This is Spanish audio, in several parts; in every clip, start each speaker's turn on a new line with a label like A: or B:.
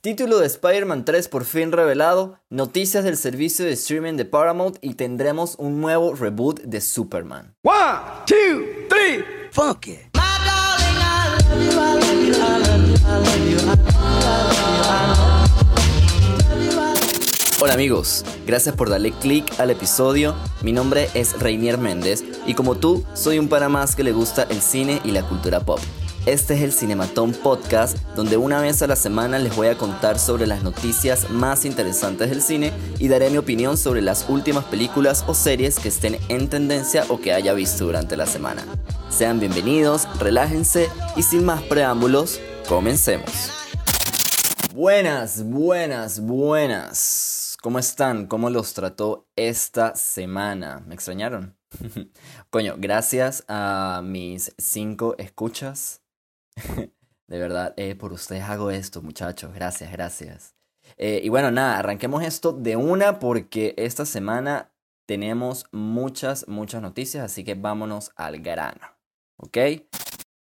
A: Título de Spider-Man 3 por fin revelado, noticias del servicio de streaming de Paramount y tendremos un nuevo reboot de Superman.
B: One, two, three, funk it.
A: Hola amigos, gracias por darle click al episodio. Mi nombre es Reinier Méndez y como tú, soy un para más que le gusta el cine y la cultura pop. Este es el Cinematón Podcast, donde una vez a la semana les voy a contar sobre las noticias más interesantes del cine y daré mi opinión sobre las últimas películas o series que estén en tendencia o que haya visto durante la semana. Sean bienvenidos, relájense y sin más preámbulos, comencemos. Buenas, buenas, buenas. ¿Cómo están? ¿Cómo los trató esta semana? ¿Me extrañaron? Coño, gracias a mis cinco escuchas. de verdad, eh, por ustedes hago esto, muchachos. Gracias, gracias. Eh, y bueno, nada, arranquemos esto de una porque esta semana tenemos muchas, muchas noticias, así que vámonos al grano. ¿Ok?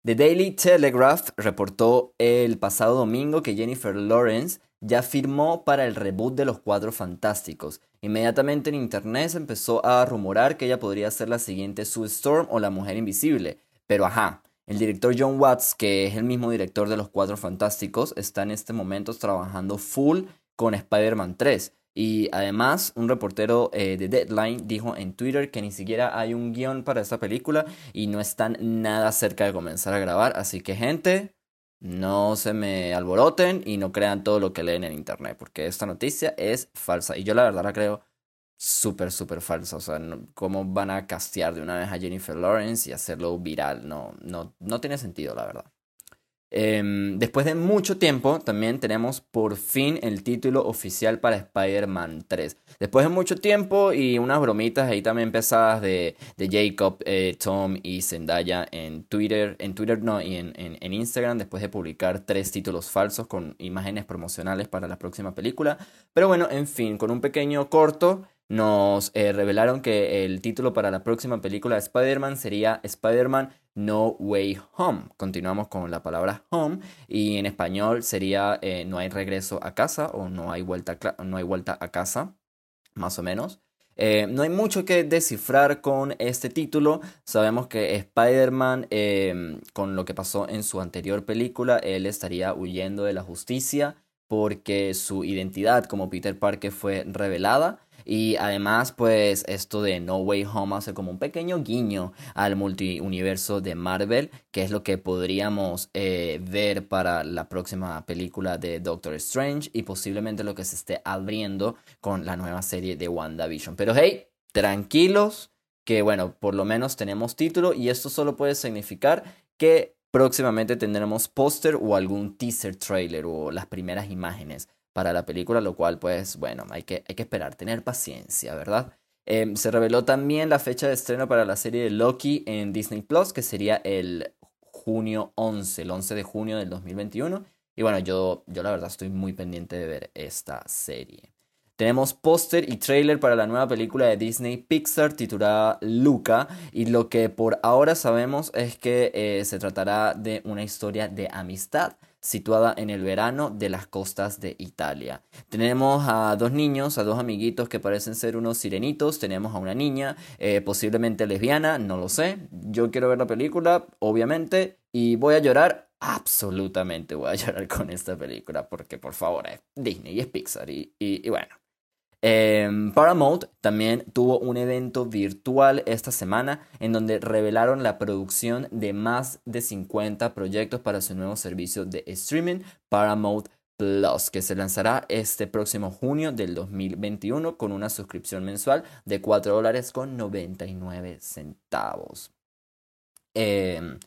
A: The Daily Telegraph reportó el pasado domingo que Jennifer Lawrence ya firmó para el reboot de Los Cuatro Fantásticos. Inmediatamente en internet se empezó a rumorar que ella podría ser la siguiente Sue Storm o la Mujer Invisible. Pero ajá, el director John Watts, que es el mismo director de Los Cuatro Fantásticos, está en este momento trabajando full con Spider-Man 3. Y además, un reportero eh, de Deadline dijo en Twitter que ni siquiera hay un guion para esta película y no están nada cerca de comenzar a grabar. Así que, gente, no se me alboroten y no crean todo lo que leen en internet, porque esta noticia es falsa. Y yo la verdad la creo súper, súper falsa. O sea, ¿cómo van a castear de una vez a Jennifer Lawrence y hacerlo viral? No, no, no tiene sentido, la verdad. Em, después de mucho tiempo, también tenemos por fin el título oficial para Spider-Man 3. Después de mucho tiempo y unas bromitas ahí también pesadas de, de Jacob, eh, Tom y Zendaya en Twitter, en Twitter no, y en, en, Instagram, después de publicar tres títulos falsos con imágenes promocionales para la próxima película. Pero bueno, en fin, con un pequeño corto nos eh, revelaron que el título para la próxima película de Spider-Man sería Spider-Man No Way Home. Continuamos con la palabra home y en español sería eh, No hay regreso a casa o No hay vuelta a, no hay vuelta a casa, más o menos. Eh, no hay mucho que descifrar con este título. Sabemos que Spider-Man, em, con lo que pasó en su anterior película, él estaría huyendo de la justicia porque su identidad como Peter Parker fue revelada. Y además, pues esto de No Way Home hace como un pequeño guiño al multiuniverso de Marvel, que es lo que podríamos eh, ver para la próxima película de Doctor Strange y posiblemente lo que se esté abriendo con la nueva serie de WandaVision. Pero hey, tranquilos, que bueno, por lo menos tenemos título y esto solo puede significar que próximamente tendremos póster o algún teaser trailer o las primeras imágenes para la película, lo cual pues bueno, hay que, esperar, tener paciencia, ¿verdad? Em, se reveló también la fecha de estreno para la serie de Loki en Disney Plus, que sería el junio 11, el 11 de junio del 2021. Y bueno, yo, yo la verdad estoy muy pendiente de ver esta serie. Tenemos póster y trailer para la nueva película de Disney Pixar titulada Luca y lo que por ahora sabemos es que eh, se tratará de una historia de amistad situada en el verano de las costas de Italia. Tenemos a dos niños, a dos amiguitos que parecen ser unos sirenitos, tenemos a una niña, eh, posiblemente lesbiana, no lo sé. Yo quiero ver la película, obviamente, y voy a llorar, absolutamente voy a llorar con esta película, porque por favor es Disney y es Pixar, y, y bueno. Em, Paramount también tuvo un evento virtual esta semana en donde revelaron la producción de más de 50 proyectos para su nuevo servicio de streaming Paramount Plus, que se lanzará este próximo junio del 2021 con una suscripción mensual de 4 dólares con 99 centavos. Eh,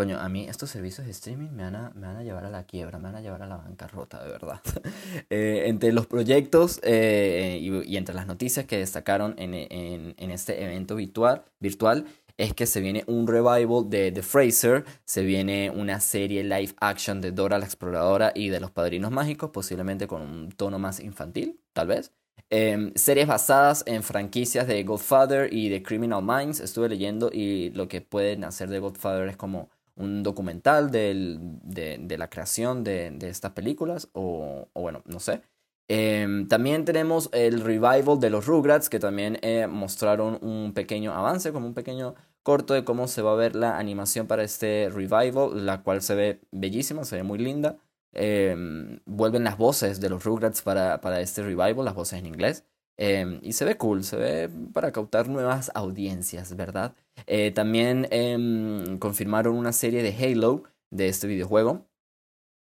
A: Coño, a mí estos servicios de streaming me van a, me van a llevar a la quiebra, me van a llevar a la bancarrota, de verdad. Eh, entre los proyectos eh, y, entre las noticias que destacaron en, en, este evento virtual, virtual es que se viene un revival de The Fraser, se viene una serie live action de Dora la Exploradora y de los Padrinos Mágicos, posiblemente con un tono más infantil, tal vez. Em, series basadas en franquicias de Godfather y de Criminal Minds, estuve leyendo y lo que pueden hacer de Godfather es como un documental de, de, la creación de, de estas películas, o, bueno, no sé. Em, también tenemos el revival de los Rugrats, que también eh, mostraron un pequeño avance, como un pequeño corto de cómo se va a ver la animación para este revival, la cual se ve bellísima, se ve muy linda. Em, vuelven las voces de los Rugrats para, para este revival, las voces en inglés. Em, y se ve cool, se ve para cautar nuevas audiencias, ¿verdad? Eh, también em, confirmaron una serie de Halo de este videojuego.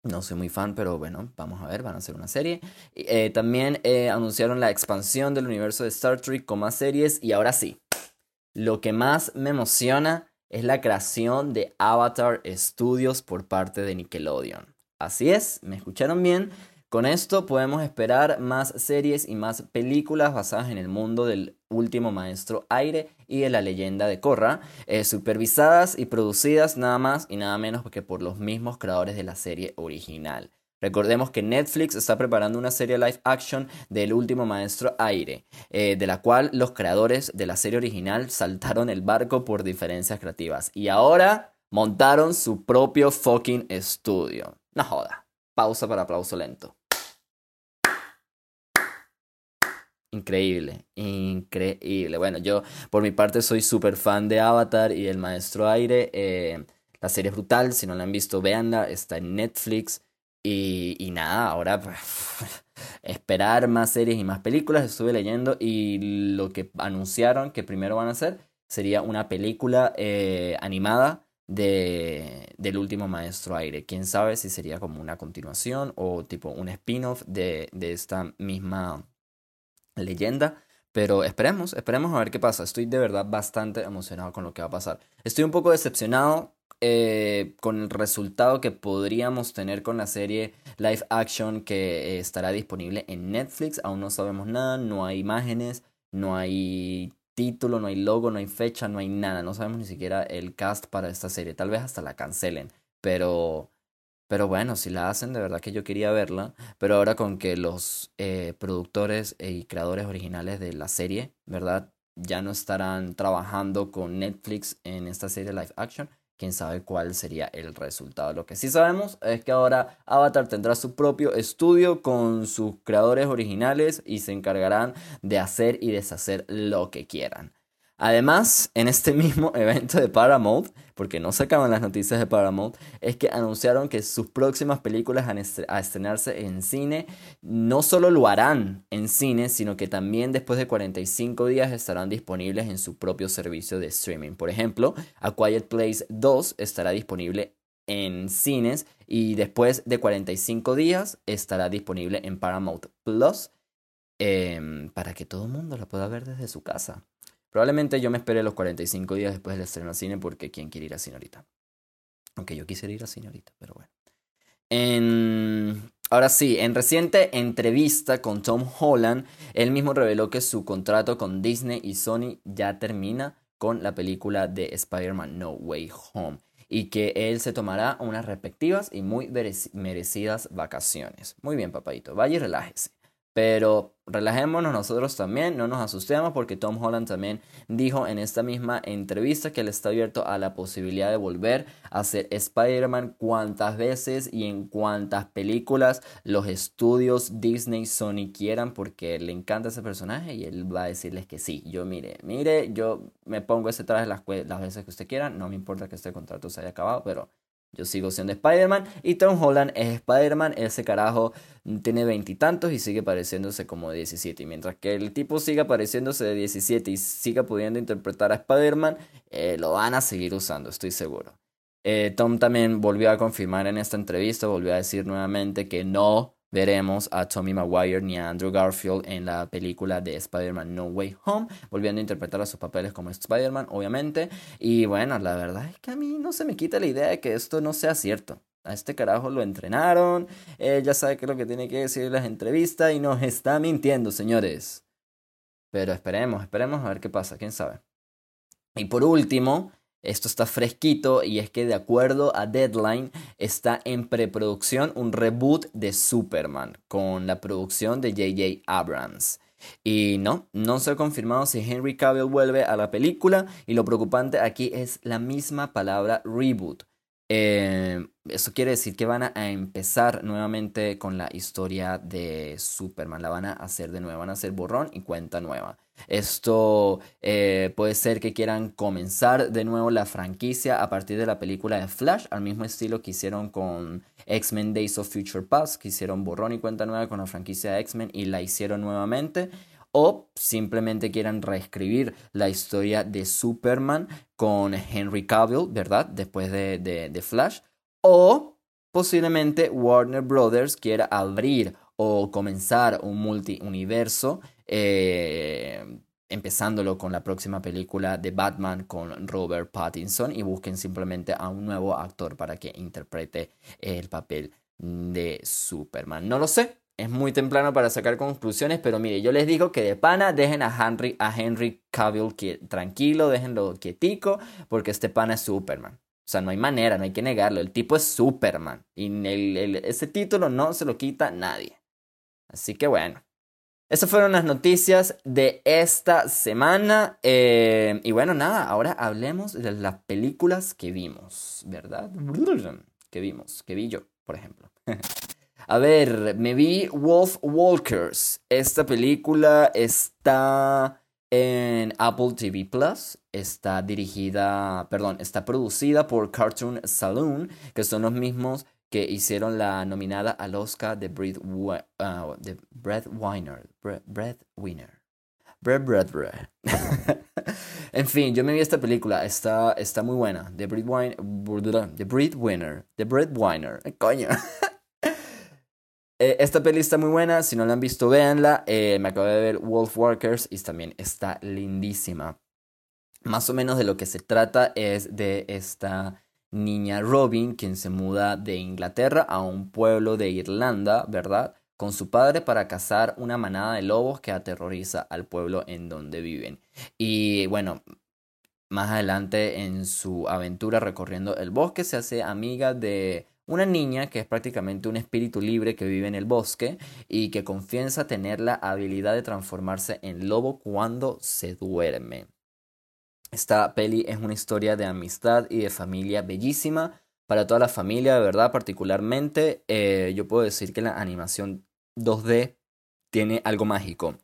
A: No soy muy fan, pero bueno, vamos a ver, van a hacer una serie. Eh, también eh, anunciaron la expansión del universo de Star Trek con más series. Y ahora sí, lo que más me emociona es la creación de Avatar Studios por parte de Nickelodeon. Así es, me escucharon bien. Con esto podemos esperar más series y más películas basadas en el mundo del último maestro aire y de la leyenda de Korra, eh, supervisadas y producidas nada más y nada menos que por los mismos creadores de la serie original. Recordemos que Netflix está preparando una serie live action del último maestro aire, eh, de la cual los creadores de la serie original saltaron el barco por diferencias creativas y ahora montaron su propio fucking estudio. No joda. Pausa para aplauso lento. Increíble, increíble. Bueno, yo por mi parte soy súper fan de Avatar y El Maestro Aire. Eh, la serie es brutal, si no la han visto, véanla, está en Netflix. Y, y nada, ahora esperar más series y más películas. Estuve leyendo y lo que anunciaron que primero van a hacer sería una película eh, animada de, del último Maestro Aire. Quién sabe si sería como una continuación o tipo un spin-off de, de esta misma leyenda. Pero esperemos, esperemos a ver qué pasa. Estoy de verdad bastante emocionado con lo que va a pasar. Estoy un poco decepcionado eh, con el resultado que podríamos tener con la serie live action que eh, estará disponible en Netflix. Aún no sabemos nada, no hay imágenes, no hay título, no hay logo, no hay fecha, no hay nada. No sabemos ni siquiera el cast para esta serie. Tal vez hasta la cancelen. Pero pero bueno, si la hacen, de verdad que yo quería verla. Pero ahora con que los eh, productores y creadores originales de la serie, ¿verdad? Ya no estarán trabajando con Netflix en esta serie live action. Quién sabe cuál sería el resultado. Lo que sí sabemos es que ahora Avatar tendrá su propio estudio con sus creadores originales y se encargarán de hacer y deshacer lo que quieran. Además, en este mismo evento de Paramount, porque no sacaban las noticias de Paramount, es que anunciaron que sus próximas películas a estrenarse en cine no solo lo harán en cine, sino que también después de 45 días estarán disponibles en su propio servicio de streaming. Por ejemplo, A Quiet Place 2 estará disponible en cines y después de 45 días estará disponible en Paramount Plus em, para que todo el mundo la pueda ver desde su casa. Probablemente yo me espere los 45 días después del estreno al cine porque ¿quién quiere ir a cine ahorita? Aunque yo quisiera ir a cine ahorita, pero bueno. En... Ahora sí, en reciente entrevista con Tom Holland, él mismo reveló que su contrato con Disney y Sony ya termina con la película de Spider-Man No Way Home y que él se tomará unas respectivas y muy merecidas vacaciones. Muy bien, papadito, vaya y relájese. Pero relajémonos nosotros también, no nos asustemos porque Tom Holland también dijo en esta misma entrevista que él está abierto a la posibilidad de volver a ser Spider-Man cuantas veces y en cuantas películas los estudios Disney Sony quieran porque le encanta ese personaje y él va a decirles que sí, yo mire, mire, yo me pongo ese traje las, las veces que usted quiera, no me importa que este contrato se haya acabado, pero yo sigo siendo Spider-Man y Tom Holland es Spider-Man. Ese carajo tiene veintitantos y, sigue pareciéndose como 17. Y mientras que el tipo siga pareciéndose de 17 y siga pudiendo interpretar a Spider-Man, eh, lo van a seguir usando, estoy seguro. Eh, Tom también volvió a confirmar en esta entrevista, volvió a decir nuevamente que no veremos a Tommy Maguire ni a Andrew Garfield en la película de Spider-Man No Way Home, volviendo a interpretar a sus papeles como Spider-Man, obviamente. Y bueno, la verdad es que a mí no se me quita la idea de que esto no sea cierto. A este carajo lo entrenaron, él ya sabe qué es lo que tiene que decir en las entrevistas y nos está mintiendo, señores. Pero esperemos, esperemos a ver qué pasa, quién sabe. Y por último, esto está fresquito y es que de acuerdo a Deadline está en preproducción un reboot de Superman con la producción de JJ Abrams. Y no, no se ha confirmado si Henry Cavill vuelve a la película y lo preocupante aquí es la misma palabra reboot. Eh, eso quiere decir que van a empezar nuevamente con la historia de Superman. La van a hacer de nuevo, van a hacer borrón y cuenta nueva. Esto eh, puede ser que quieran comenzar de nuevo la franquicia a partir de la película de Flash, al mismo estilo que hicieron con X-Men Days of Future Past, que hicieron borrón y cuenta nueva con la franquicia de X-Men y la hicieron nuevamente o simplemente quieran reescribir la historia de Superman con Henry Cavill, ¿verdad? Después de, de, Flash. O posiblemente Warner Brothers quiera abrir o comenzar un multiuniverso, eh, empezándolo con la próxima película de Batman con Robert Pattinson y busquen simplemente a un nuevo actor para que interprete el papel de Superman. No lo sé, es muy temprano para sacar conclusiones, pero mire, yo les digo que de pana dejen a Henry, a Henry Cavill tranquilo, déjenlo quietico, porque este pana es Superman. O sea, no hay manera, no hay que negarlo. El tipo es Superman. Y ese título no se lo quita nadie. Así que bueno. Esas fueron las noticias de esta semana. Eh, y bueno, nada, ahora hablemos de las películas que vimos, ¿verdad? Que vimos, que vi yo, por ejemplo. A ver, me vi Wolf Walkers. Esta película está en Apple TV Plus. Está dirigida, perdón, está producida por Cartoon Saloon, que son los mismos que hicieron la nominada al Oscar de Brett, uh, Brett Weiner. Brett, Brett. en fin, yo me vi esta película, está, está muy buena. The Brett Winner. The Brett Winner. The Brett Weiner. Coño. Eh, esta peli está muy buena, si no la han visto, véanla. Eh, me acabo de ver Wolf Walkers y también está lindísima. Más o menos de lo que se trata es de esta niña Robin, quien se muda de Inglaterra a un pueblo de Irlanda, ¿verdad? Con su padre para cazar una manada de lobos que aterroriza al pueblo en donde viven. Y bueno, más adelante en su aventura recorriendo el bosque se hace amiga de una niña que es prácticamente un espíritu libre que vive en el bosque y que confiesa tener la habilidad de transformarse en lobo cuando se duerme. Esta peli es una historia de amistad y de familia bellísima para toda la familia, de verdad, particularmente. Eh, yo puedo decir que la animación 2D tiene algo mágico.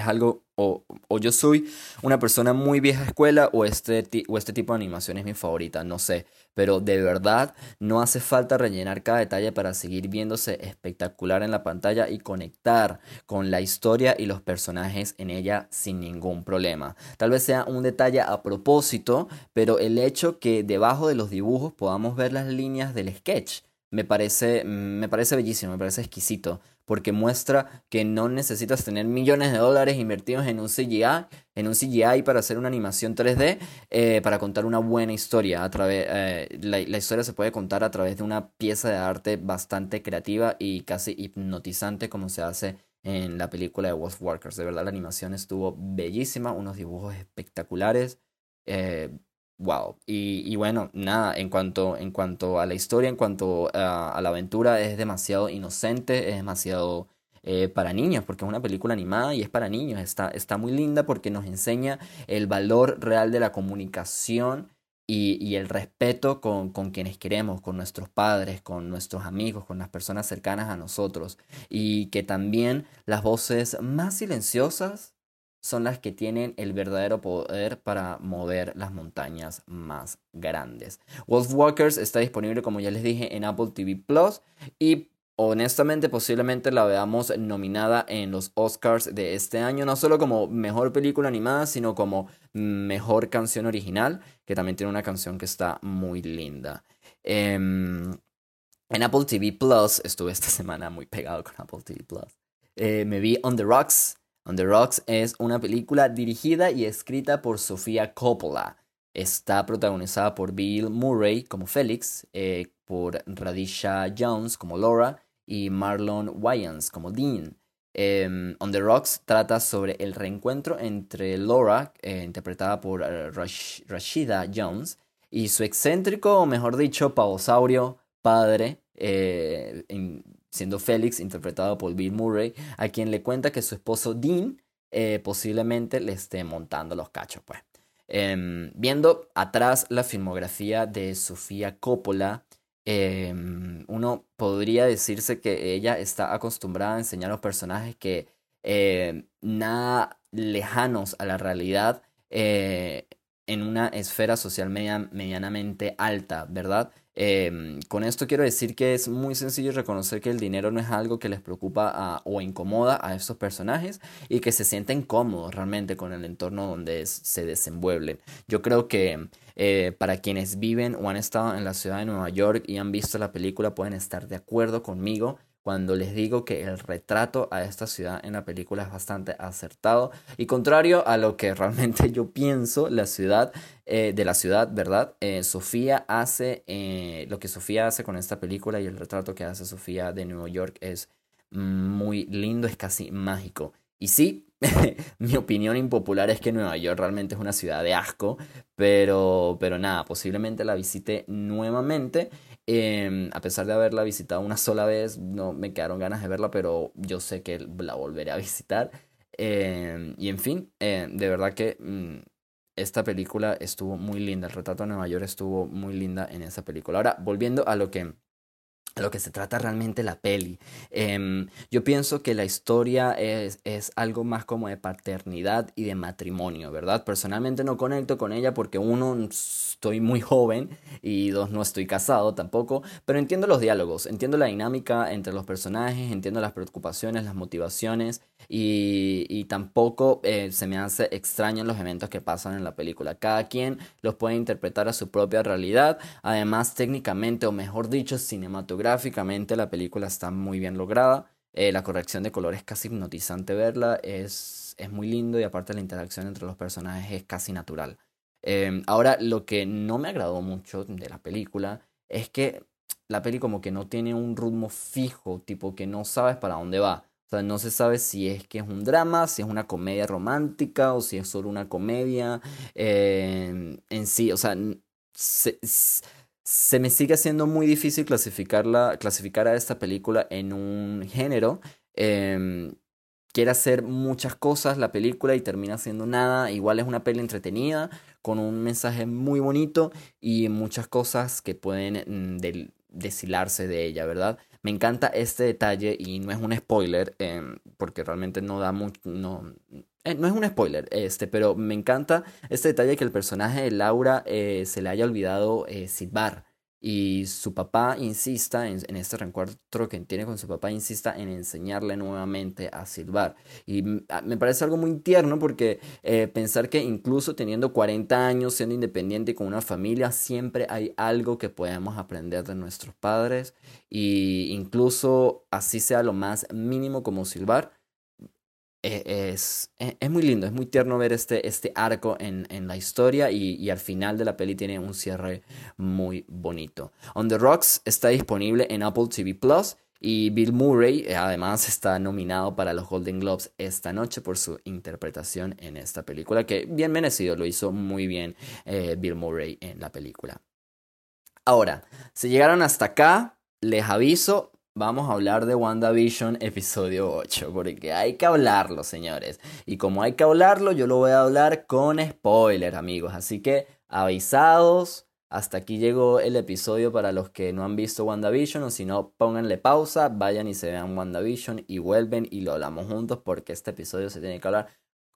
A: Es algo o, yo soy una persona muy vieja escuela o este, o este tipo de animación es mi favorita, no sé. Pero de verdad no hace falta rellenar cada detalle para seguir viéndose espectacular en la pantalla y conectar con la historia y los personajes en ella sin ningún problema. Tal vez sea un detalle a propósito, pero el hecho que debajo de los dibujos podamos ver las líneas del sketch me parece, me parece bellísimo, me parece exquisito porque muestra que no necesitas tener millones de dólares invertidos en un CGI, en un CGI para hacer una animación 3D, eh, para contar una buena historia. Eh, la, historia se puede contar a través de una pieza de arte bastante creativa y casi hipnotizante como se hace en la película de Wolf Walkers. De verdad la animación estuvo bellísima, unos dibujos espectaculares. Eh, wow. Y, bueno, nada, en cuanto, en cuanto a la historia, en cuanto a, la aventura, es demasiado inocente, es demasiado eh, para niños, porque es una película animada y es para niños. Está, está muy linda porque nos enseña el valor real de la comunicación y, y el respeto con, con, quienes queremos, con nuestros padres, con nuestros amigos, con las personas cercanas a nosotros. Y que también las voces más silenciosas son las que tienen el verdadero poder para mover las montañas más grandes. Wolf Walkers está disponible, como ya les dije, en Apple TV Plus y honestamente posiblemente la veamos nominada en los Oscars de este año, no solo como mejor película animada, sino como mejor canción original, que también tiene una canción que está muy linda. Em, en Apple TV Plus, estuve esta semana muy pegado con Apple TV Plus. Eh, me vi On the Rocks, On the Rocks es una película dirigida y escrita por Sofía Coppola. Está protagonizada por Bill Murray como Felix, eh, por Radisha Jones como Laura y Marlon Wayans como Dean. Em, On the Rocks trata sobre el reencuentro entre Laura, eh, interpretada por eh, Rashida Jones, y su excéntrico, o mejor dicho, pavosaurio padre, siendo Félix interpretado por Bill Murray, a quien le cuenta que su esposo Dean eh, posiblemente le esté montando los cachos, pues. Em, viendo atrás la filmografía de Sofía Coppola, em, uno podría decirse que ella está acostumbrada a enseñar a los personajes que eh, nada lejanos a la realidad eh, en una esfera social medianamente alta, ¿verdad? Em, con esto quiero decir que es muy sencillo reconocer que el dinero no es algo que les preocupa o incomoda a estos personajes y que se sienten cómodos realmente con el entorno donde se desenvuelven. Yo creo que eh, para quienes viven o han estado en la ciudad de Nueva York y han visto la película pueden estar de acuerdo conmigo cuando les digo que el retrato a esta ciudad en la película es bastante acertado y contrario a lo que realmente yo pienso, la ciudad eh, de la ciudad, ¿verdad? Eh, Sofía hace, eh, lo que Sofía hace con esta película y el retrato que hace Sofía de Nueva York es muy lindo, es casi mágico. Y sí, mi opinión impopular es que Nueva York realmente es una ciudad de asco, pero, pero nada, posiblemente la visite nuevamente Em, a pesar de haberla visitado una sola vez, no me quedaron ganas de verla, pero yo sé que la volveré a visitar. Em, y en fin, eh, de verdad que mm, esta película estuvo muy linda. El retrato de Nueva York estuvo muy linda en esa película. Ahora, volviendo a lo que lo que se trata realmente la peli. Em, yo pienso que la historia es, es, algo más como de paternidad y de matrimonio, ¿verdad? Personalmente no conecto con ella porque uno, estoy muy joven y dos, no estoy casado tampoco, pero entiendo los diálogos, entiendo la dinámica entre los personajes, entiendo las preocupaciones, las motivaciones y, y tampoco eh, se me hace extraño los eventos que pasan en la película. Cada quien los puede interpretar a su propia realidad, además técnicamente o mejor dicho cinematográficamente Gráficamente la película está muy bien lograda. Eh, la corrección de color es casi hipnotizante verla. Es, es muy lindo y aparte la interacción entre los personajes es casi natural. Em, ahora, lo que no me agradó mucho de la película es que la peli como que no tiene un ritmo fijo, tipo que no sabes para dónde va. O sea, no se sabe si es que es un drama, si es una comedia romántica o si es solo una comedia em, en sí. O sea, se, se me sigue haciendo muy difícil clasificarla, clasificar a esta película en un género. Em, quiere hacer muchas cosas la película y termina haciendo nada. Igual es una peli entretenida, con un mensaje muy bonito y muchas cosas que pueden mm, deshilarse de ella, ¿verdad? Me encanta este detalle y no es un spoiler, em, porque realmente no da mucho, no, eh, no es un spoiler, este, pero me encanta este detalle que el personaje de Laura eh, se le haya olvidado eh, silbar y su papá insista en, este reencuentro que tiene con su papá, insista en enseñarle nuevamente a silbar. Y ah, me parece algo muy tierno porque eh, pensar que incluso teniendo 40 años, siendo independiente y con una familia, siempre hay algo que podemos aprender de nuestros padres. Y incluso así sea lo más mínimo como silbar, e, es, e, es, muy lindo, es muy tierno ver este, este arco en, en la historia y, y, al final de la peli tiene un cierre muy bonito. On the Rocks está disponible en Apple TV Plus y Bill Murray eh, además está nominado para los Golden Globes esta noche por su interpretación en esta película que bien merecido, lo hizo muy bien eh, Bill Murray en la película. Ahora, si llegaron hasta acá, les aviso, vamos a hablar de WandaVision episodio 8, porque hay que hablarlo, señores. Y como hay que hablarlo, yo lo voy a hablar con spoiler, amigos. Así que avisados, hasta aquí llegó el episodio para los que no han visto WandaVision, o si no, pónganle pausa, vayan y se vean WandaVision y vuelven y lo hablamos juntos, porque este episodio se tiene que hablar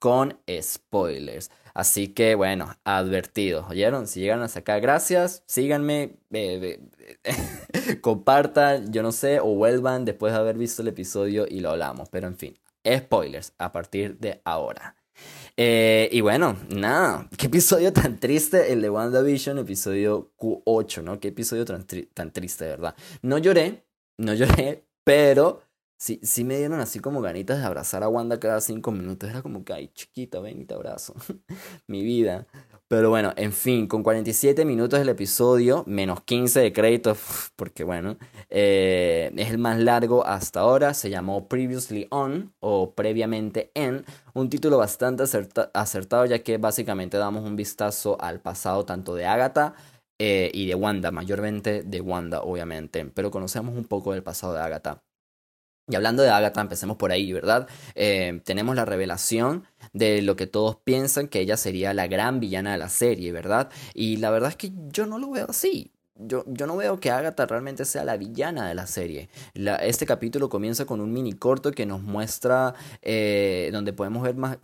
A: con spoilers. Así que bueno, advertidos, ¿oyeron? Si llegan hasta acá, gracias, síganme, compartan, yo no sé, o vuelvan después de haber visto el episodio y lo hablamos. Pero en fin, spoilers a partir de ahora. Eh, y bueno, nada, qué episodio tan triste el de WandaVision, episodio Q8, ¿no? Qué episodio tan, tan triste, ¿verdad? No lloré, no lloré, pero sí, sí me dieron así como ganitas de abrazar a Wanda cada cinco minutos. Era como que, ay, chiquita, ven y te abrazo. Mi vida. Pero bueno, en fin, con 47 minutos del episodio, menos 15 de crédito, porque bueno, eh, es el más largo hasta ahora. Se llamó Previously On o Previamente En. Un título bastante acertado, ya que básicamente damos un vistazo al pasado tanto de Agatha. Eh, y de Wanda, mayormente de Wanda, obviamente, pero conocemos un poco del pasado de Agatha. Y hablando de Agatha, empecemos por ahí, ¿verdad? Eh, tenemos la revelación de lo que todos piensan que ella sería la gran villana de la serie, ¿verdad? Y la verdad es que yo no lo veo así. yo, yo no veo que Agatha realmente sea la villana de la serie. Este capítulo comienza con un mini corto que nos muestra, eh, donde podemos ver más,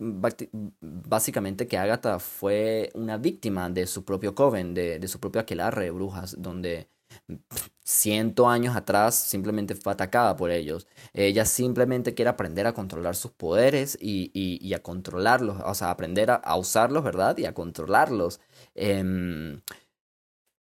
A: básicamente que Agatha fue una víctima de su propio coven, de, de su propio aquelarre de brujas, donde ciento años atrás simplemente fue atacada por ellos. Ella simplemente quiere aprender a controlar sus poderes y, y, a controlarlos, o sea, aprender a, usarlos, ¿verdad? Y a controlarlos. Eh,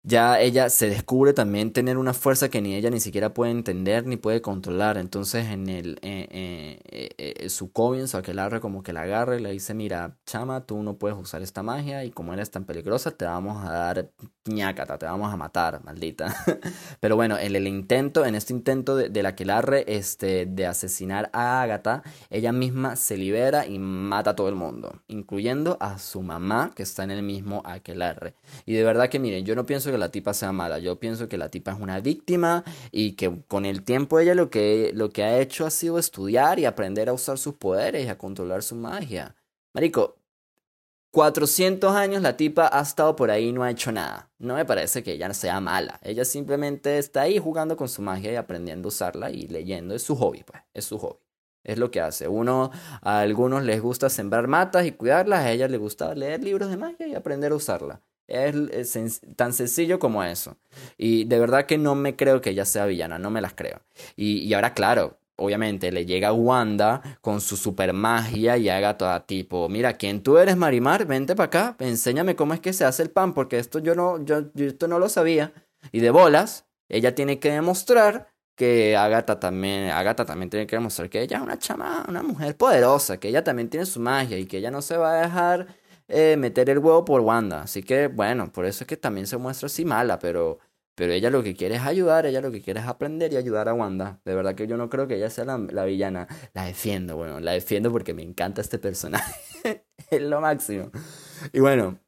A: ya ella se descubre también tener una fuerza que ni ella ni siquiera puede entender ni puede controlar. Entonces en el eh, eh, eh, su Coven, su aquelarre como que la agarra y le dice, mira, chama, tú no puedes usar esta magia y como eres tan peligrosa te vamos a dar ñácata, te vamos a matar, maldita. Pero bueno, en el intento, en este intento de, de la aquelarre este, de asesinar a Agatha, ella misma se libera y mata a todo el mundo, incluyendo a su mamá que está en el mismo aquelarre. Y de verdad que miren, yo no pienso que la tipa sea mala, yo pienso que la tipa es una víctima y que con el tiempo ella lo que, lo que ha hecho ha sido estudiar y aprender a usar sus poderes y a controlar su magia. Marico, 400 años la tipa ha estado por ahí y no ha hecho nada. No me parece que ella sea mala. Ella simplemente está ahí jugando con su magia y aprendiendo a usarla y leyendo. Es su hobby, pues. Es su hobby. Es lo que hace. Uno, a algunos les gusta sembrar matas y cuidarlas. A ella les gusta leer libros de magia y aprender a usarla. Es, tan sencillo como eso. Y de verdad que no me creo que ella sea villana, no me las creo. Y, y ahora, claro, obviamente le llega Wanda con su super magia y haga toda tipo, mira, ¿quién tú eres, Marimar? Vente para acá, enséñame cómo es que se hace el pan, porque esto yo no, yo, esto no lo sabía. Y de bolas, ella tiene que demostrar que Agatha también, Agatha también tiene que demostrar que ella es una chama, una mujer poderosa, que ella también tiene su magia y que ella no se va a dejar eh, meter el huevo por Wanda. Así que, bueno, por eso es que también se muestra así mala, pero, pero ella lo que quiere es ayudar, ella lo que quiere es aprender y ayudar a Wanda. De verdad que yo no creo que ella sea la, la villana. La defiendo, bueno, la defiendo porque me encanta este personaje. es lo máximo. Y bueno,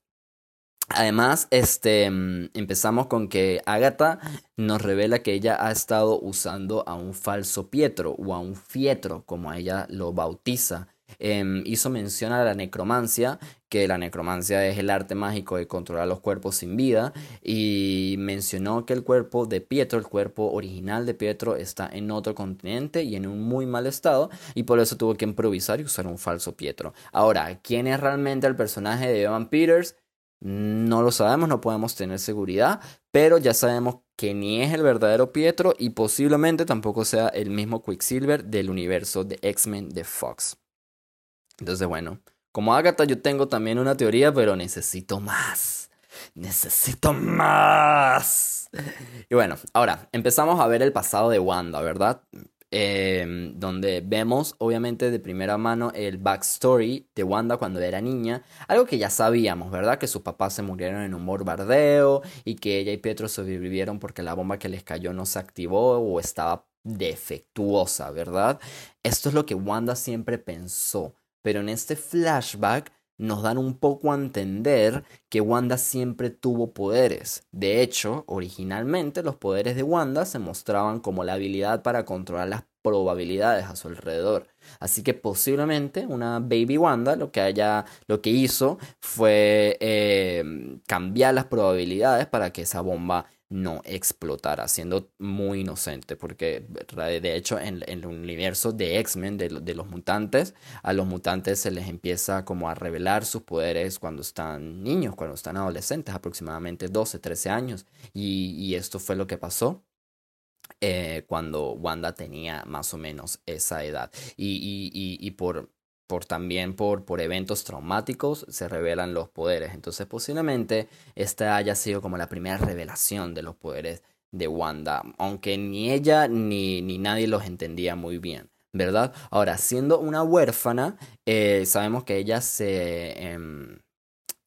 A: Además, este, empezamos con que Agatha nos revela que ella ha estado usando a un falso Pietro o a un Fietro, como ella lo bautiza. Em, hizo mención a la necromancia, que la necromancia es el arte mágico de controlar los cuerpos sin vida, y mencionó que el cuerpo de Pietro, el cuerpo original de Pietro, está en otro continente y en un muy mal estado, y por eso tuvo que improvisar y usar un falso Pietro. Ahora, ¿quién es realmente el personaje de Evan Peters? No lo sabemos, no podemos tener seguridad, pero ya sabemos que ni es el verdadero Pietro y posiblemente tampoco sea el mismo Quicksilver del universo de X-Men de Fox. Entonces, bueno, como Agatha yo tengo también una teoría, pero necesito más. Necesito más. Y bueno, ahora empezamos a ver el pasado de Wanda, ¿verdad? Eh, donde vemos obviamente de primera mano el backstory de Wanda cuando era niña, algo que ya sabíamos, ¿verdad? Que sus papás se murieron en un bombardeo y que ella y Pietro sobrevivieron porque la bomba que les cayó no se activó o estaba defectuosa, ¿verdad? Esto es lo que Wanda siempre pensó pero en este flashback nos dan un poco a entender que Wanda siempre tuvo poderes. De hecho, originalmente los poderes de Wanda se mostraban como la habilidad para controlar las probabilidades a su alrededor. Así que posiblemente una Baby Wanda lo que, haya, lo que hizo fue eh, cambiar las probabilidades para que esa bomba no explotara, siendo muy inocente, porque de hecho en, el universo de X-Men, de, los mutantes, a los mutantes se les empieza como a revelar sus poderes cuando están niños, cuando están adolescentes, aproximadamente 12, 13 años, y, esto fue lo que pasó. Eh, cuando Wanda tenía más o menos esa edad. Y por, por también por, por eventos traumáticos se revelan los poderes. Entonces posiblemente esta haya sido como la primera revelación de los poderes de Wanda, aunque ni ella ni, ni nadie los entendía muy bien. ¿Verdad? Ahora, siendo una huérfana, eh, sabemos que ella se, em,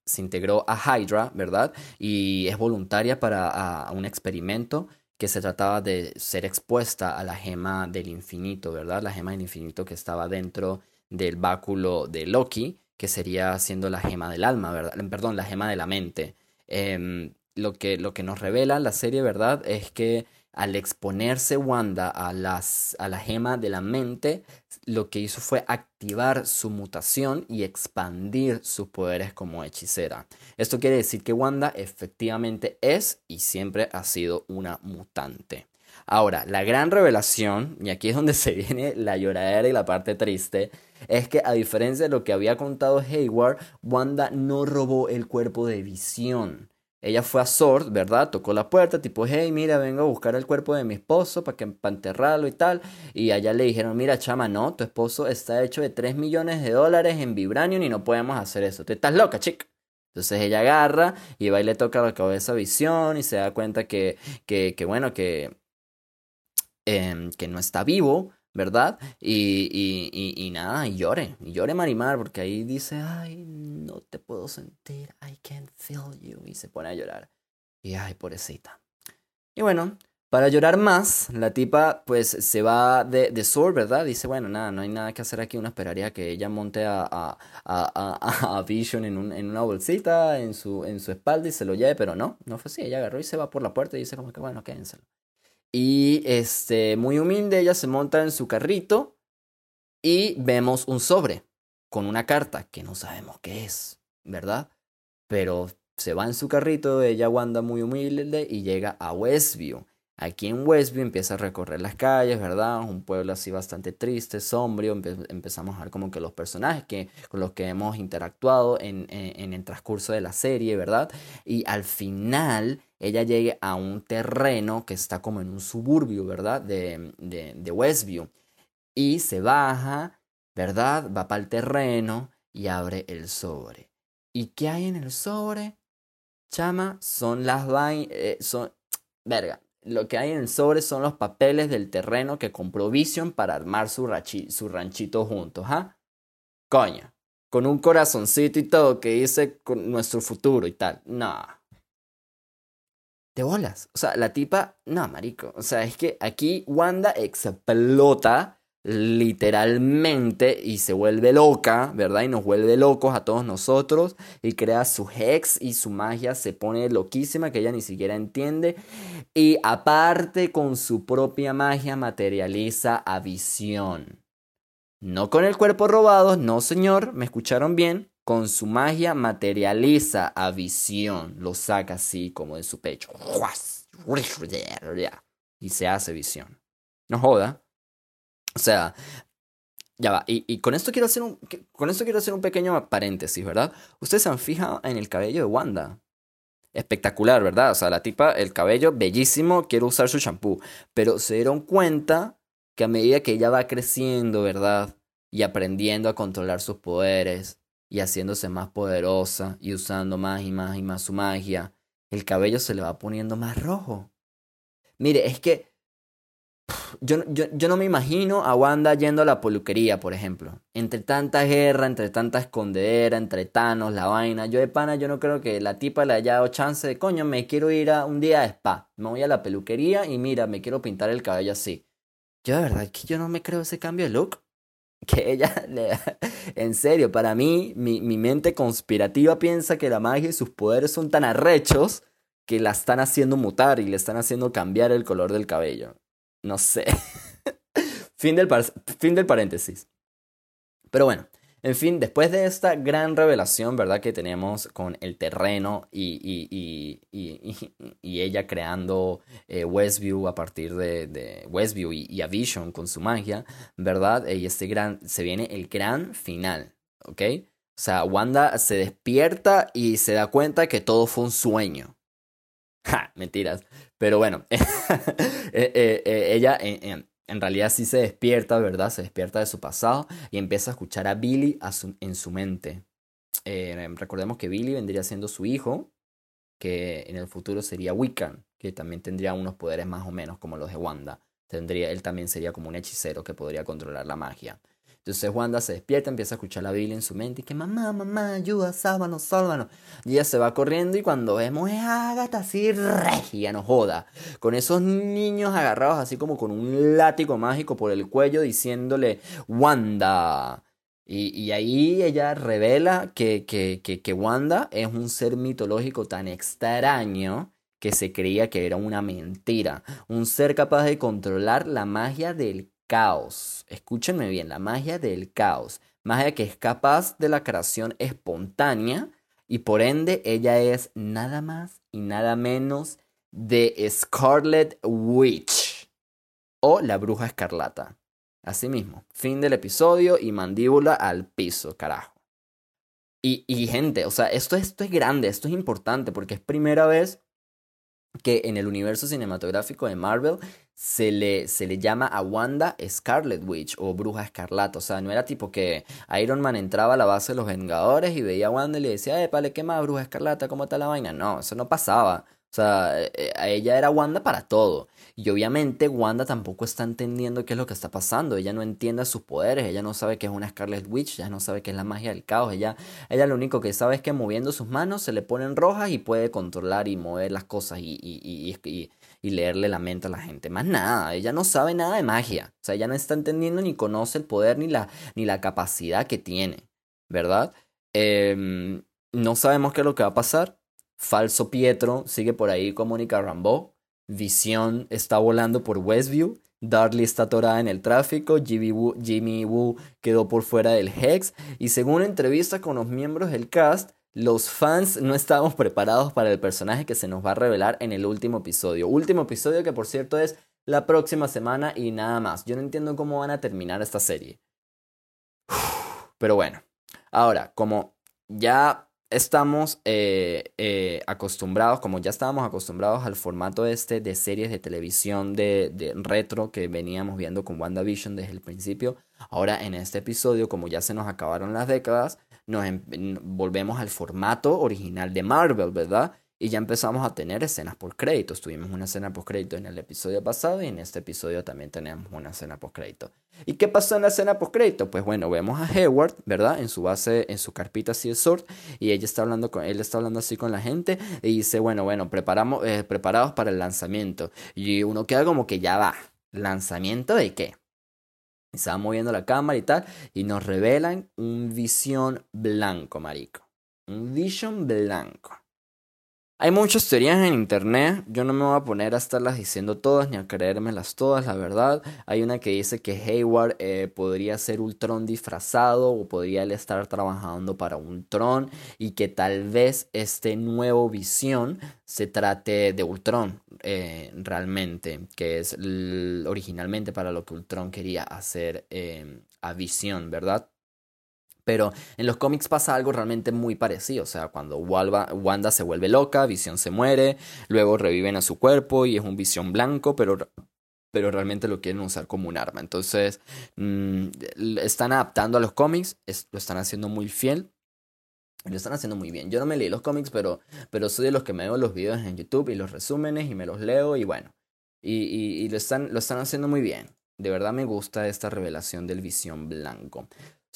A: se integró a Hydra, ¿verdad? Y es voluntaria para un experimento que se trataba de ser expuesta a la gema del infinito, ¿verdad? La gema del infinito que estaba dentro del báculo de Loki, que sería siendo la gema del alma, ¿verdad? Perdón, la gema de la mente. Em, lo, que, lo que nos revela la serie, ¿verdad? Es que al exponerse Wanda a, las, a la gema de la mente, lo que hizo fue activar su mutación y expandir sus poderes como hechicera. Esto quiere decir que Wanda efectivamente es y siempre ha sido una mutante. Ahora, la gran revelación, y aquí es donde se viene la lloradera y la parte triste, es que a diferencia de lo que había contado Hayward, Wanda no robó el cuerpo de visión. Ella fue a Sword, ¿verdad? Tocó la puerta, tipo, hey, mira, vengo a buscar el cuerpo de mi esposo para, que, enterrarlo y tal. Y allá le dijeron, mira, chama, no, tu esposo está hecho de 3 millones de dólares en vibranium y no podemos hacer eso. Tú estás loca, chica. Entonces ella agarra y va y le toca la cabeza visión y se da cuenta que, que bueno, que, em, que no está vivo, ¿verdad? Y, y, y, nada, y llore, y llore Marimar, porque ahí dice, ay, no te puedo sentir, I can't feel you, y se pone a llorar. Y ay, pobrecita. Y bueno, para llorar más, la tipa pues se va de, de Sword, ¿verdad? Dice, bueno, nada, no hay nada que hacer aquí, uno esperaría que ella monte a, a, a, a Vision en, un, en, una bolsita, en su, en su espalda y se lo lleve, pero no, no fue así, ella agarró y se va por la puerta y dice como que, bueno, quédenselo. Y este, muy humilde, ella se monta en su carrito y vemos un sobre con una carta que no sabemos qué es, ¿verdad? Pero se va en su carrito, ella Wanda muy humilde y llega a Westview. Aquí en Westview empieza a recorrer las calles, ¿verdad? Un pueblo así bastante triste, sombrío. empezamos a ver como que los personajes que, con los que hemos interactuado en, en, el transcurso de la serie, ¿verdad? Y al final ella llegue a un terreno que está como en un suburbio, ¿verdad? De, de, de Westview. Y se baja, ¿verdad? Va para el terreno y abre el sobre. ¿Y qué hay en el sobre? Chama, son las vainas, eh, son, verga, lo que hay en el sobre son los papeles del terreno que compró Vision para armar su, su ranchito juntos, ¿ah? Coño, con un corazoncito y todo que dice con nuestro futuro y tal. No. De bolas. O sea, la tipa, no, marico. O sea, es que aquí Wanda explota literalmente y se vuelve loca, ¿verdad? Y nos vuelve locos a todos nosotros y crea su hex y su magia se pone loquísima que ella ni siquiera entiende y aparte con su propia magia materializa a visión. No con el cuerpo robado, no señor, me escucharon bien, con su magia materializa a visión, lo saca así como de su pecho y se hace visión. No joda. O sea, ya va. Y, con esto quiero hacer un. Con esto quiero hacer un pequeño paréntesis, ¿verdad? Ustedes se han fijado en el cabello de Wanda. Espectacular, ¿verdad? O sea, la tipa, el cabello, bellísimo, quiero usar su champú. Pero se dieron cuenta que a medida que ella va creciendo, ¿verdad? Y aprendiendo a controlar sus poderes y haciéndose más poderosa y usando más y más y más su magia, el cabello se le va poniendo más rojo. Mire, es que yo, yo, yo, no me imagino a Wanda yendo a la peluquería, por ejemplo. Entre tanta guerra, entre tanta escondedera, entre Thanos, la vaina. Yo de pana, yo no creo que la tipa le haya dado chance de, coño, me quiero ir a un día a spa. Me voy a la peluquería y mira, me quiero pintar el cabello así. Yo de verdad que yo no me creo ese cambio de look. Que ella, en serio, para mí, mi, mi mente conspirativa piensa que la magia y sus poderes son tan arrechos que la están haciendo mutar y le están haciendo cambiar el color del cabello. No sé. fin, del fin del paréntesis. Pero bueno, en fin, después de esta gran revelación, ¿verdad? Que tenemos con el terreno y, y, y, y ella creando eh, Westview a partir de, de Westview y, a Vision con su magia, ¿verdad? Y este gran, se viene el gran final, ¿ok? O sea, Wanda se despierta y se da cuenta que todo fue un sueño. Ja, mentiras. Pero bueno, eh, eh, ella en realidad sí se despierta, ¿verdad? Se despierta de su pasado y empieza a escuchar a Billy en su mente. recordemos que Billy vendría siendo su hijo, que en el futuro sería Wiccan, que también tendría unos poderes más o menos como los de Wanda. Tendría, él también sería como un hechicero que podría controlar la magia. Entonces Wanda se despierta, empieza a escuchar la Biblia en su mente y que mamá, mamá, ayuda, sálvanos, sálvanos. Y ella se va corriendo y cuando vemos es Agatha así regia, no joda. Con esos niños agarrados así como con un látigo mágico por el cuello diciéndole Wanda. Y, ahí ella revela que, que, que, que Wanda es un ser mitológico tan extraño que se creía que era una mentira. Un ser capaz de controlar la magia del caos. Escúchenme bien, la magia del caos. Magia que es capaz de la creación espontánea y por ende ella es nada más y nada menos de Scarlet Witch o la bruja escarlata. Asimismo, fin del episodio y mandíbula al piso, carajo. Y, y gente, o sea, esto, esto es grande, esto es importante porque es primera vez que en el universo cinematográfico de Marvel se le, se le llama a Wanda Scarlet Witch o Bruja Escarlata. O sea, no era tipo que Iron Man entraba a la base de los Vengadores y veía a Wanda y le decía, eh, pale, ¿qué más, Bruja Escarlata? ¿Cómo está la vaina? No, eso no pasaba. O sea, eh, eh, ella era Wanda para todo. Y obviamente Wanda tampoco está entendiendo qué es lo que está pasando. Ella no entiende sus poderes. Ella no sabe que es una Scarlet Witch. Ella no sabe qué es la magia del caos. Ella, ella lo único que sabe es que moviendo sus manos se le ponen rojas y puede controlar y mover las cosas y, y, y, leerle la mente a la gente. Más nada. Ella no sabe nada de magia. O sea, ella no está entendiendo ni conoce el poder ni la, ni la capacidad que tiene. ¿Verdad? Em, no sabemos qué es lo que va a pasar. Falso Pietro sigue por ahí con Mónica Rambeau. Visión está volando por Westview. Darly está atorada en el tráfico. Jimmy Woo, quedó por fuera del Hex. Y según entrevista con los miembros del cast, los fans no estábamos preparados para el personaje que se nos va a revelar en el último episodio. Último episodio que por cierto es la próxima semana y nada más. Yo no entiendo cómo van a terminar esta serie. Pero bueno, ahora, como ya estamos eh, eh, acostumbrados, como ya estábamos acostumbrados al formato este de series de televisión de, de, retro que veníamos viendo con WandaVision desde el principio, ahora en este episodio, como ya se nos acabaron las décadas, nos em, volvemos al formato original de Marvel, ¿verdad? Y ya empezamos a tener escenas por créditos. Tuvimos una escena post crédito en el episodio pasado y en este episodio también tenemos una escena post crédito. ¿Y qué pasó en la escena post crédito? Pues bueno, vemos a Hayward, ¿verdad? En su base, en su carpita así de sort y ella está hablando con él está hablando así con la gente y dice, "Bueno, bueno, preparamos eh, preparados para el lanzamiento." Y uno queda como que ya va. ¿Lanzamiento de qué? Se va moviendo la cámara y tal y nos revelan un visión blanco, marico. Un vision blanco. Hay muchas teorías en internet, yo no me voy a poner a estarlas diciendo todas ni a creérmelas todas, la verdad. Hay una que dice que Hayward eh, podría ser Ultron disfrazado o podría él estar trabajando para Ultron y que tal vez este nuevo visión se trate de Ultron eh, realmente, que es originalmente para lo que Ultron quería hacer eh, a visión, ¿verdad? Pero en los cómics pasa algo realmente muy parecido. O sea, cuando Wanda se vuelve loca, Visión se muere, luego reviven a su cuerpo y es un Visión blanco, pero, pero realmente lo quieren usar como un arma. Entonces, mmm, están adaptando a los cómics, lo están haciendo muy fiel. Lo están haciendo muy bien. Yo no me leí los cómics, pero, pero soy de los que me veo los videos en YouTube y los resúmenes y me los leo y bueno. Y lo, están, lo están haciendo muy bien. De verdad me gusta esta revelación del visión blanco.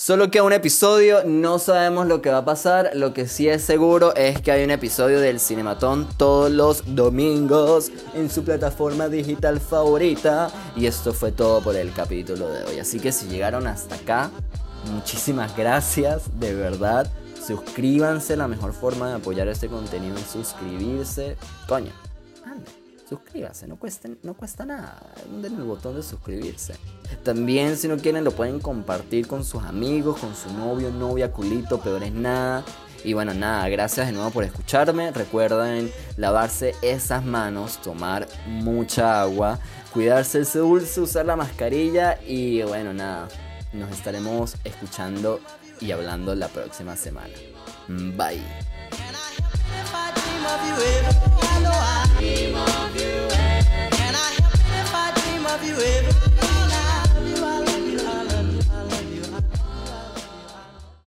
A: Solo queda un episodio, no sabemos lo que va a pasar. Lo que sí es seguro es que hay un episodio del Cinematón todos los domingos en su plataforma digital favorita. Y esto fue todo por el capítulo de hoy. Así que si llegaron hasta acá, muchísimas gracias, de verdad. Suscríbanse, la mejor forma de apoyar este contenido es suscribirse. Coño, suscríbase, no cuesta, no cuesta nada, den el botón de suscribirse. También si no quieren lo pueden compartir con sus amigos, con su novio, novia, culito, peor es nada. Y bueno, nada, gracias de nuevo por escucharme. Recuerden lavarse esas manos, tomar mucha agua, cuidarse el dulce, usar la mascarilla y bueno, nada, nos estaremos escuchando y hablando la próxima semana. Bye. dream of you. Can I help it if I dream of you ever?